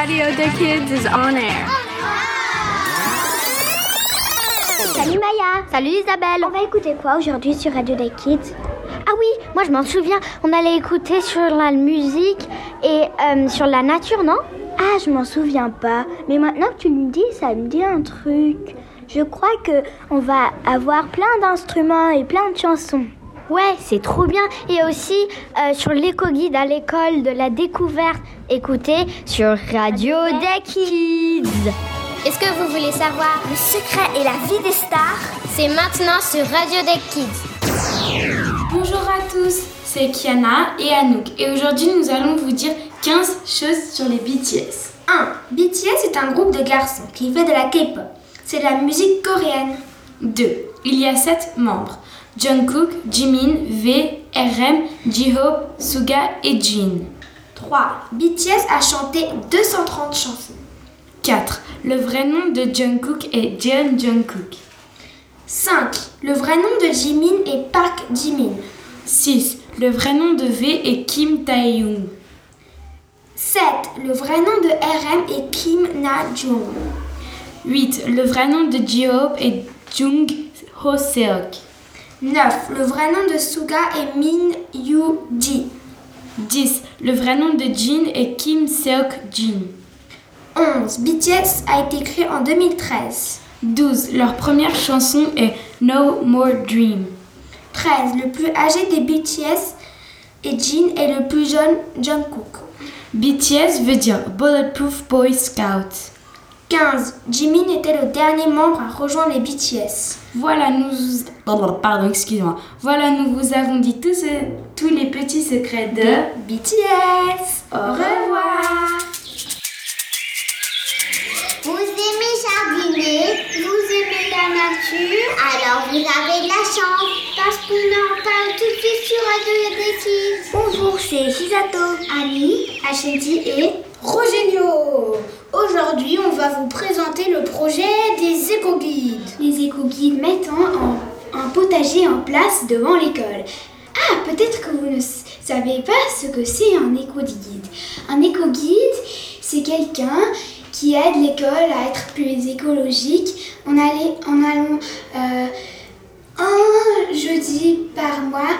Radio Day Kids is on air. Salut Maya Salut Isabelle On va écouter quoi aujourd'hui sur Radio Day Kids? Ah oui, moi je m'en souviens, on allait écouter sur la musique et euh, sur la nature, non? Ah, je m'en souviens pas. Mais maintenant que tu me dis, ça me dit un truc. Je crois que on va avoir plein d'instruments et plein de chansons. Ouais, c'est trop bien. Et aussi euh, sur l'éco-guide à l'école de la découverte, écoutez sur Radio Day Kids. Est-ce que vous voulez savoir Le secret et la vie des stars? C'est maintenant sur Radio Deck Kids. Bonjour à tous, c'est Kiana et Anouk et aujourd'hui nous allons vous dire 15 choses sur les BTS. 1. BTS est un groupe de garçons qui fait de la K-pop. C'est de la musique coréenne. 2. Il y a 7 membres. Jungkook, Jimin, V, RM, J-Hope, Suga et Jin. 3. BTS a chanté 230 chansons. 4. Le vrai nom de Jungkook est Jeon Jungkook. 5. Le vrai nom de Jimin est Park Jimin. 6. Le vrai nom de V est Kim Tae-young. 7. Le vrai nom de RM est Kim Na-jung. 8. Le vrai nom de J-Hope est Jung Ho-seok. 9. Le vrai nom de Suga est Min Yu-ji. 10. Le vrai nom de Jin est Kim Seok-jin. 11. BTS a été créé en 2013. 12. Leur première chanson est No More Dream. 13. Le plus âgé des BTS est Jin et le plus jeune Jungkook. BTS veut dire Bulletproof Boy Scout. 15. Jimin était le dernier membre à rejoindre les BTS. Voilà, nous. Pardon, excuse-moi. Voilà, nous vous avons dit tous, ce- tous les petits secrets de. BTS. Au revoir. Vous aimez jardiner, vous aimez la nature, alors vous avez de la chance parce qu'on en parle tout de suite sur Radio Kids. Bonjour, c'est Shizato. Annie, Ashanti et Rogelio. Aujourd'hui, on va vous présenter le projet des éco-guides. Les éco-guides mettent un, potager en place devant l'école. Ah, peut-être que vous ne savez pas ce que c'est un éco-guide. Un éco-guide, c'est quelqu'un qui aide l'école à être plus écologique en, en allant un jeudi par mois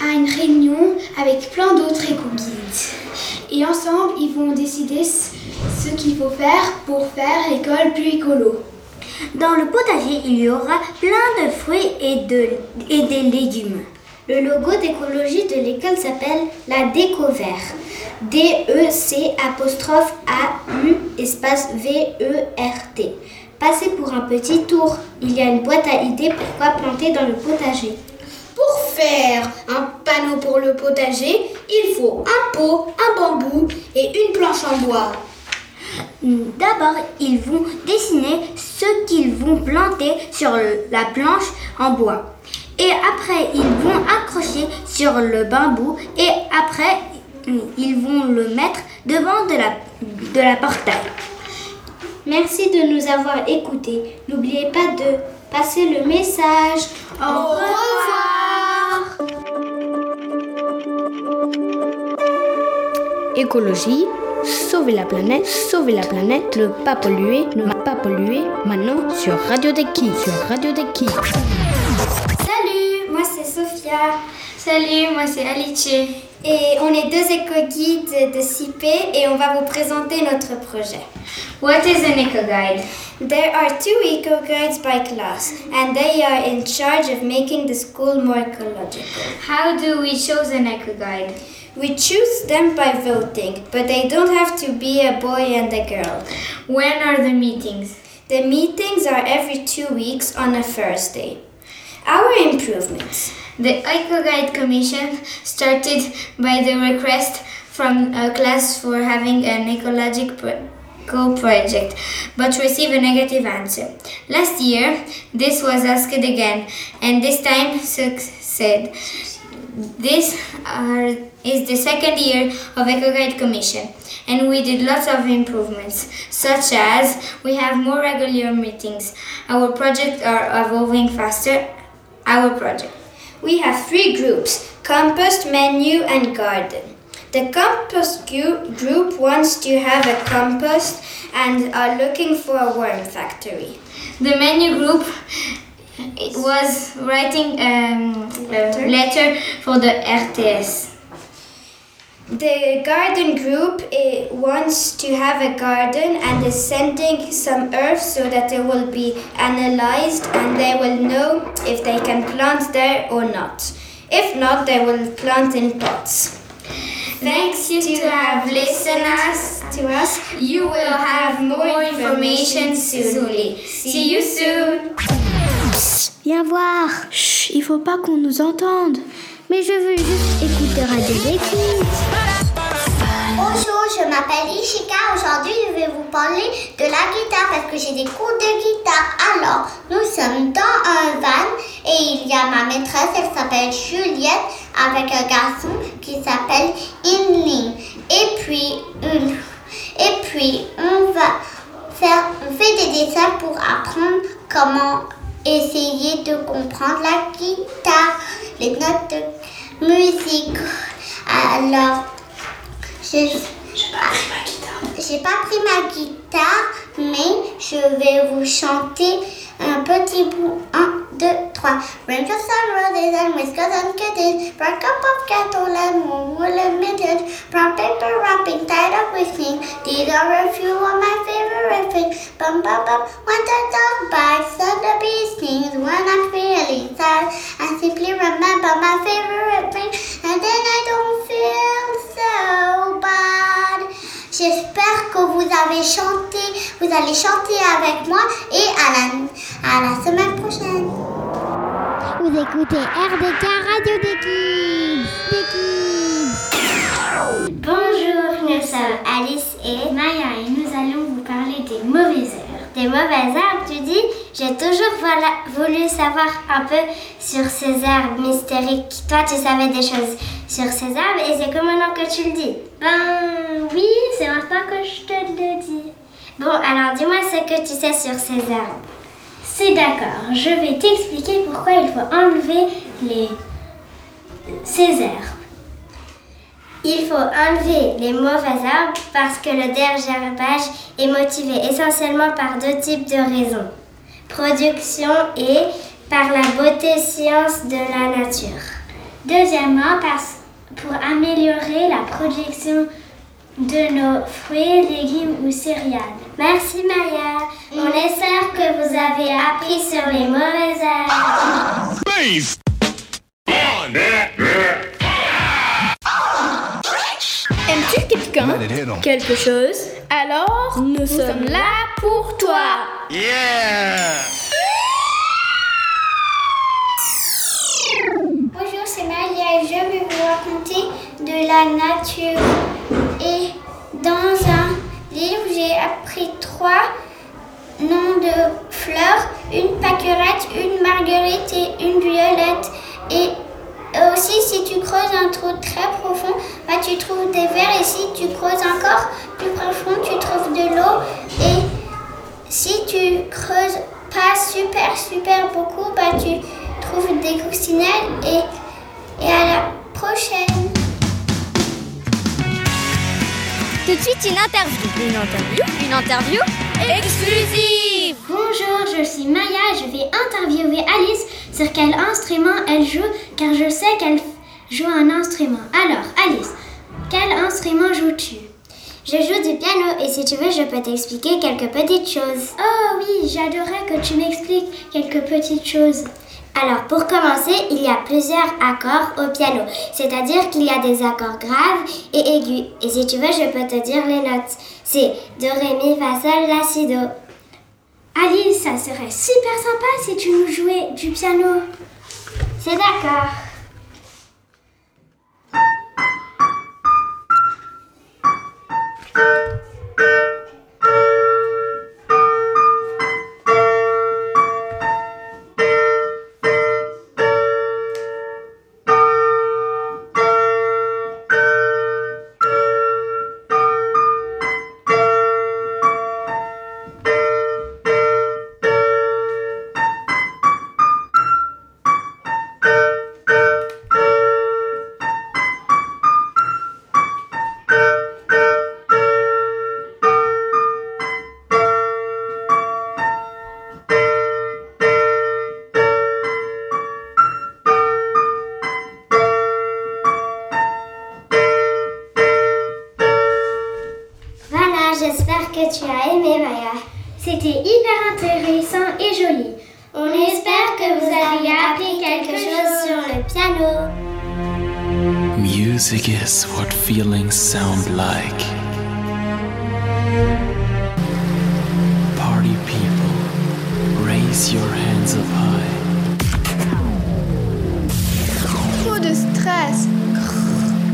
à une réunion avec plein d'autres éco-guides. Et ensemble, ils vont décider ce qu'il faut faire pour faire l'école plus écolo. Dans le potager, il y aura plein de fruits et, de, et des légumes. Le logo d'écologie de l'école s'appelle la Découvert. D-E-C apostrophe A-U espace V-E-R-T. Passez pour un petit tour. Il y a une boîte à idées pourquoi planter dans le potager. Pour faire un panneau pour le potager, il faut un pot, un bambou et une planche en bois. D'abord, ils vont dessiner ce qu'ils vont planter sur la planche en bois. Et après, ils vont accrocher sur le bambou et après, ils vont le mettre devant de la, de la. Merci de nous avoir écoutés. N'oubliez pas de passer le message. Au revoir Écologie, sauver la planète, sauver la planète, ne pas polluer, ne pas polluer, maintenant sur Radio des Kids, sur Radio des Kids. Salut, moi c'est Sophia. Salut, moi c'est Alice. Et on est deux éco-guides de CIP et on va vous présenter notre projet. What is an eco-guide? There are two eco-guides by class and they are in charge of making the school more ecological. How do we choose an eco-guide? We choose them by voting, but they don't have to be a boy and a girl. When are the meetings? The meetings are every two weeks on a Thursday. Our improvements. The Eco Guide Commission started by the request from a class for having an ecological project, but received a negative answer. Last year, this was asked again, and this time succeeded. This are, is the second year of Eco Guide Commission, and we did lots of improvements, such as we have more regular meetings. Our projects are evolving faster. Our project. We have three groups compost, menu, and garden. The compost group wants to have a compost and are looking for a worm factory. The menu group was writing um, a letter for the RTS. The garden group wants to have a garden and is sending some earth so that it will be analyzed and they will know if they can plant there or not. If not, they will plant in pots. Thanks you to have listened us to us. You will have more information soon. See you soon. viens voir. Chut, il faut pas qu'on nous entende. Mais je veux juste écouter Radio Déclic. Bonjour, je m'appelle Ishika. Aujourd'hui, je vais vous parler de la guitare parce que j'ai des cours de guitare. Alors, nous sommes dans un van et il y a ma maîtresse, elle s'appelle Juliette, avec un garçon qui s'appelle Inling. Et puis, et puis, on va faire, on fait des dessins pour apprendre comment essayer de comprendre la guitare, les notes de musique. Alors, je j'ai pas pris ma guitare, mais je vais vous chanter un petit bout. Un, deux, trois. Rain for sun, roses and whiskers and kittens. Brown cup of cattle and wool and mittens. Brown paper wrapping tied up with me. These are a few of my favorite things. Bum bum bum. When the dog bites and the bee stings. When I'm feeling sad, I simply remember my favorite thing. Avez chanté, vous allez chanter avec moi et à la, à la semaine prochaine. Vous écoutez RDK Radio des Kids. Des Kids. Bonjour, nous sommes Alice et Maya et nous allons vous parler des mauvaises herbes. Des mauvaises herbes, tu dis? J'ai toujours voilà, voulu savoir un peu sur ces herbes mystériques. Toi, tu savais des choses sur ces herbes et c'est comme maintenant que tu le dis? Ben oui, c'est maintenant que je te le dis. Bon, alors dis-moi ce que tu sais sur ces herbes. C'est d'accord, je vais t'expliquer pourquoi il faut enlever les... ces herbes. Il faut enlever les mauvaises herbes parce que le désherbage est motivé essentiellement par deux types de raisons. Production et par la beauté science de la nature. Deuxièmement, parce, pour améliorer la production de nos fruits, légumes ou céréales. Merci Maya. On espère que vous avez appris sur les mauvaises herbes. Quelque chose. Alors, nous, sommes là pour toi. Bonjour, c'est Maria. Et je vais vous raconter de la nature. Et dans un livre, j'ai appris trois noms de fleurs, une pâquerette, une marguerite et une violette. Et aussi, si tu creuses un trou très profond, bah, tu trouves des vers. Et si tu creuses encore plus profond, tu trouves de l'eau. Et si tu creuses pas super, super beaucoup, bah, tu trouves des coccinelles. Et, et à la prochaine. Tout de suite, une interview. Une interview? Une interview? Exclusive Bonjour, je suis Maya et je vais interviewer Alice sur quel instrument elle joue car je sais qu'elle joue un instrument. Alors, Alice, quel instrument joues-tu? Je joue du piano et si tu veux, je peux t'expliquer quelques petites choses. Oh oui, j'adorerais que tu m'expliques quelques petites choses. Alors, pour commencer, il y a plusieurs accords au piano, c'est-à-dire qu'il y a des accords graves et aigus. Et si tu veux, je peux te dire les notes. C'est de Ré, Mi, Fa, Alice, ça serait super sympa si tu nous jouais du piano. C'est d'accord. Like. Party people, raise your hands up high. Trop de stress,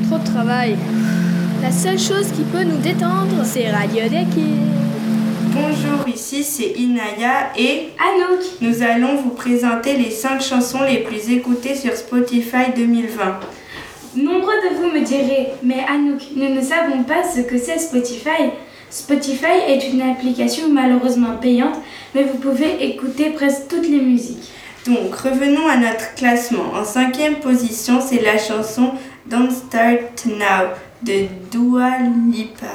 trop de travail. La seule chose qui peut nous détendre, c'est Radio Deki. Bonjour, ici c'est Inaya et Anouk. Nous allons vous présenter les 5 chansons les plus écoutées sur Spotify 2020. Nombreux de vous me diraient, mais Anouk, nous ne savons pas ce que c'est Spotify. Spotify est une application malheureusement payante, mais vous pouvez écouter presque toutes les musiques. Donc, revenons à notre classement. En cinquième position, c'est la chanson Don't Start Now de Dua Lipa.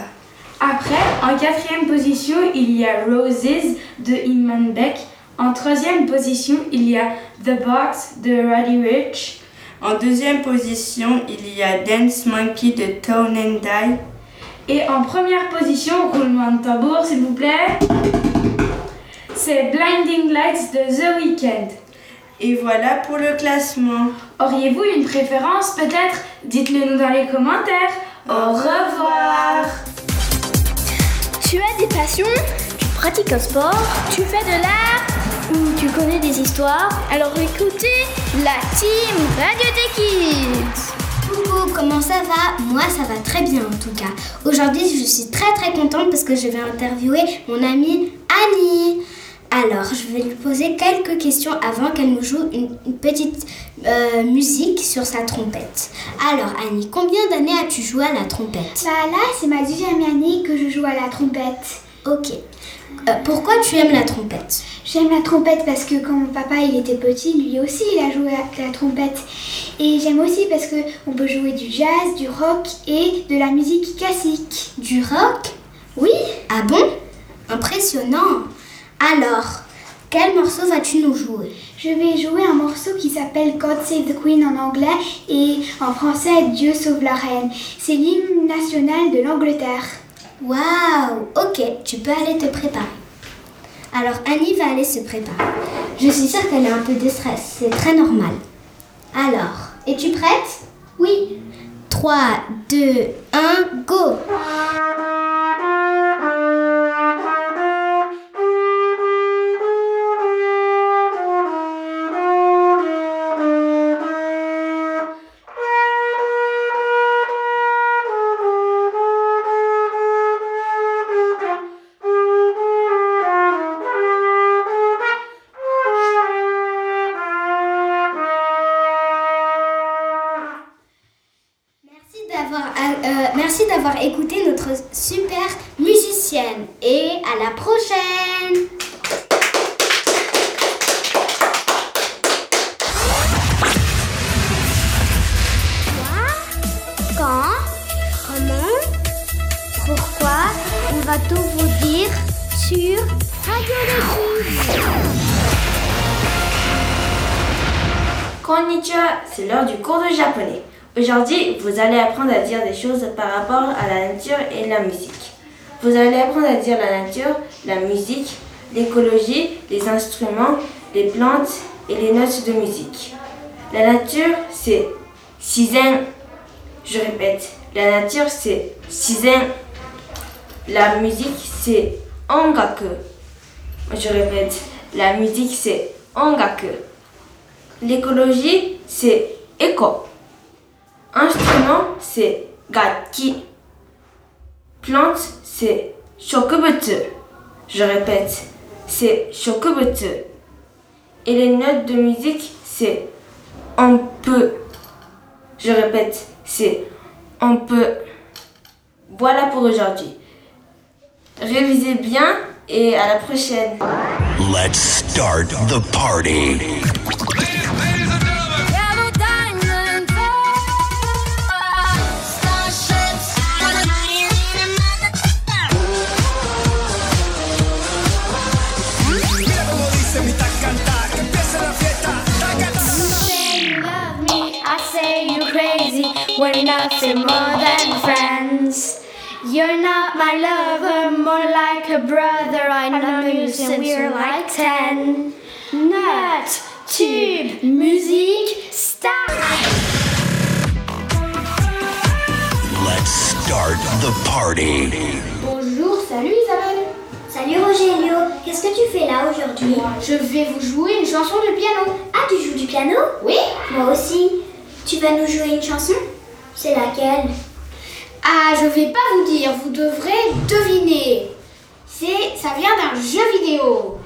Après, en quatrième position, il y a Roses de Iman Beck. En troisième position, il y a The Box de Roddy Rich. En deuxième position, il y a Dance Monkey de Tone and Die. Et en première position, roulement de tambour s'il vous plaît, c'est Blinding Lights de The Weeknd. Et voilà pour le classement. Auriez-vous une préférence peut-être? Dites-le nous dans les commentaires. Au revoir. Tu as des passions? Tu pratiques un sport? Tu fais de l'art? Ou tu connais des histoires Alors écoutez la team Radio des Kids Coucou, comment ça va? Moi ça va très bien en tout cas. Aujourd'hui je suis très très contente parce que je vais interviewer mon amie Annie. Alors je vais lui poser quelques questions avant qu'elle nous joue une, petite euh, musique sur sa trompette. Alors Annie, combien d'années as-tu joué à la trompette? Bah là c'est ma deuxième année que je joue à la trompette. Ok. Euh, pourquoi tu aimes la trompette? J'aime la trompette parce que quand mon papa il était petit, lui aussi il a joué à la trompette. Et j'aime aussi parce que on peut jouer du jazz, du rock et de la musique classique. Du rock? Oui. Ah bon? Impressionnant. Alors, quel morceau vas-tu nous jouer? Je vais jouer un morceau qui s'appelle God Save the Queen en anglais et en français Dieu sauve la reine. C'est l'hymne national de l'Angleterre. Waouh Ok, tu peux aller te préparer. Alors Annie va aller se préparer. Je suis sûre qu'elle a un peu de stress, c'est très normal. Alors, es-tu prête? Oui. 3, 2, 1, go Konnichiwa, c'est l'heure du cours de japonais. Aujourd'hui, vous allez apprendre à dire des choses par rapport à la nature et la musique. Vous allez apprendre à dire la nature, la musique, l'écologie, les instruments, les plantes et les notes de musique. La nature, c'est Shizen. Je répète, la nature, c'est Shizen. La musique, c'est Ongaku. Je répète, la musique, c'est Ongaku. L'écologie, c'est Éco. Instrument, c'est gaki. Plante, c'est shokubutsu. Je répète, c'est shokubutsu. Et les notes de musique, c'est on peut. Je répète, c'est on peut. Voilà pour aujourd'hui. Révisez bien et à la prochaine. Let's start the party. We're nothing more than friends. You're not my lover, more like a brother. I know you since we're like ten. Nut, tube, musique, start. start the party. Bonjour, salut Isabelle. Salut Rogelio, qu'est-ce que tu fais là aujourd'hui? Je vais vous jouer une chanson de piano. Ah, tu joues du piano? Oui. Moi aussi. Tu vas nous jouer une chanson? C'est laquelle? Ah, je vais pas vous dire, vous devrez deviner. C'est, ça vient d'un jeu vidéo.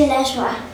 De la joie.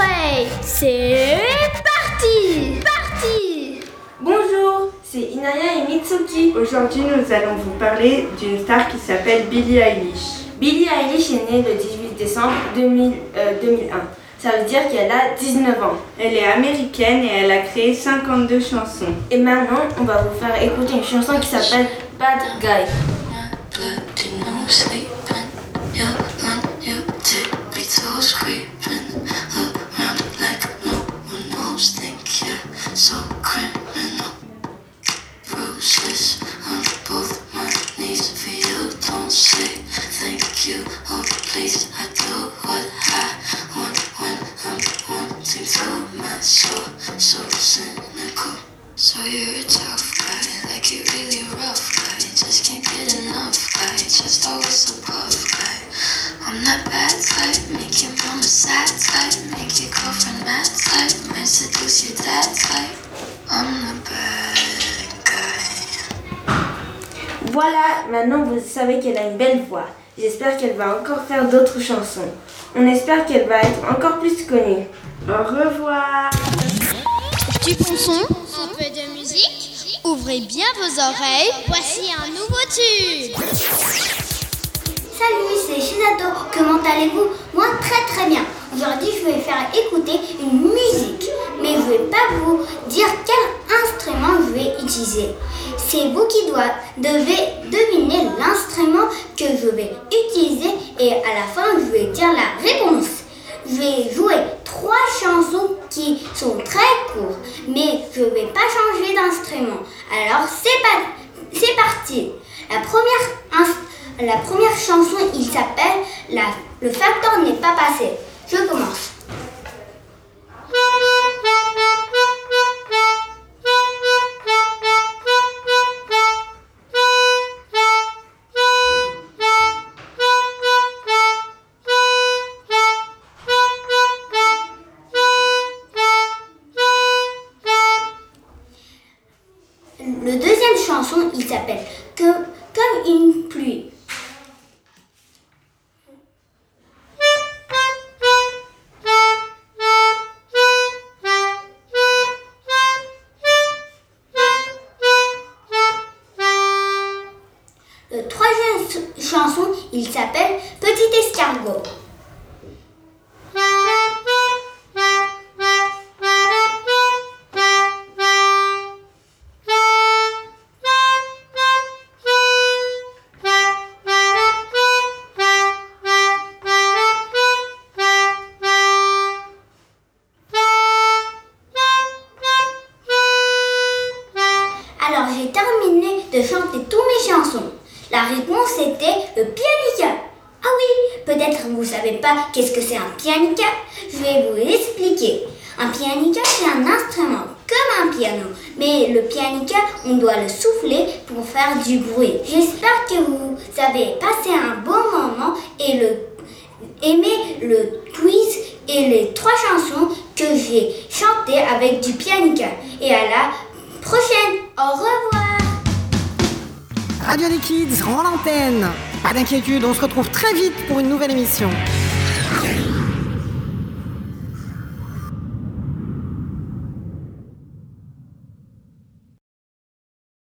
Oreilles, c'est parti, parti. Bonjour, c'est Inaya et Mitsuki. Aujourd'hui, nous allons vous parler d'une star qui s'appelle Billie Eilish. Billie Eilish est née le 18 décembre 2000, euh, 2001. Ça veut dire qu'elle a 19 ans. Elle est américaine et elle a créé 52 chansons. Et maintenant, on va vous faire écouter une chanson qui s'appelle Bad Guy. so crazy. Maintenant vous savez qu'elle a une belle voix. J'espère qu'elle va encore faire d'autres chansons. On espère qu'elle va être encore plus connue. Au revoir Du bon son, un peu de musique. Ouvrez bien vos oreilles. Voici un nouveau tube. Salut, c'est Shizato. Comment allez-vous? Moi, très très bien. Aujourd'hui, je vais faire écouter une musique, mais je vais pas vous dire quel instrument je vais utiliser. C'est vous qui devez deviner l'instrument que je vais utiliser et à la fin, je vais dire la réponse. Je vais jouer trois chansons qui sont très courtes, mais je vais pas changer d'instrument. Alors, c'est parti. La première la première chanson, il s'appelle Le facteur n'est pas passé. Je commence. Le troisième ch- chanson, il s'appelle Petit escargot. Peut-être vous ne savez pas qu'est-ce que c'est un pianica. Je vais vous expliquer. Un pianica, c'est un instrument comme un piano. Mais le pianica, on doit le souffler pour faire du bruit. J'espère que vous avez passé un bon moment et aimé le quiz et les trois chansons que j'ai chantées avec du pianica. Et à la prochaine. Au revoir. Radio des Kids rend l'antenne. Pas d'inquiétude, on se retrouve très vite pour une nouvelle émission.